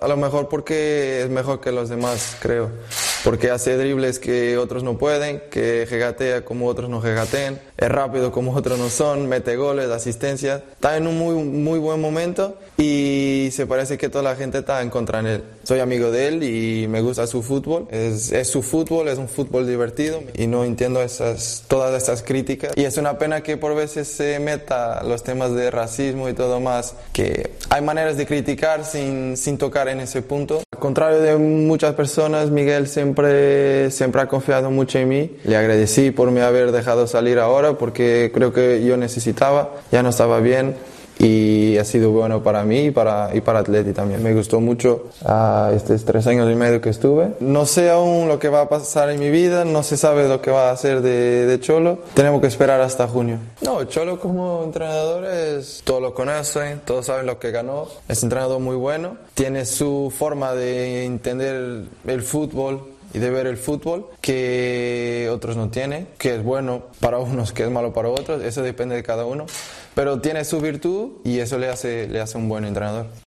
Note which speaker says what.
Speaker 1: a lo mejor porque es mejor que los demás, creo. Porque hace dribles que otros no pueden, que regatea como otros no regatean, es rápido como otros no son, mete goles, asistencias. Está en un muy, muy buen momento y se parece que toda la gente está en contra de él. Soy amigo de él y me gusta su fútbol. Es, es su fútbol, es un fútbol divertido y no entiendo esas, todas estas críticas. Y es una pena que por veces se meta los temas de racismo y todo más, que hay maneras de criticar sin, sin tocar en ese punto. Al contrario de muchas personas, Miguel siempre, siempre ha confiado mucho en mí. Le agradecí por me haber dejado salir ahora porque creo que yo necesitaba, ya no estaba bien y ha sido bueno para mí y para, y para Atleti también. Me gustó mucho uh, estos tres años y medio que estuve. No sé aún lo que va a pasar en mi vida, no se sabe lo que va a hacer de, de Cholo. Tenemos que esperar hasta junio. No, Cholo como entrenador es, todos lo conocen, todos saben lo que ganó. Es entrenador muy bueno, tiene su forma de entender el fútbol y de ver el fútbol que otros no tienen, que es bueno para unos, que es malo para otros, eso depende de cada uno, pero tiene su virtud y eso le hace, le hace un buen entrenador.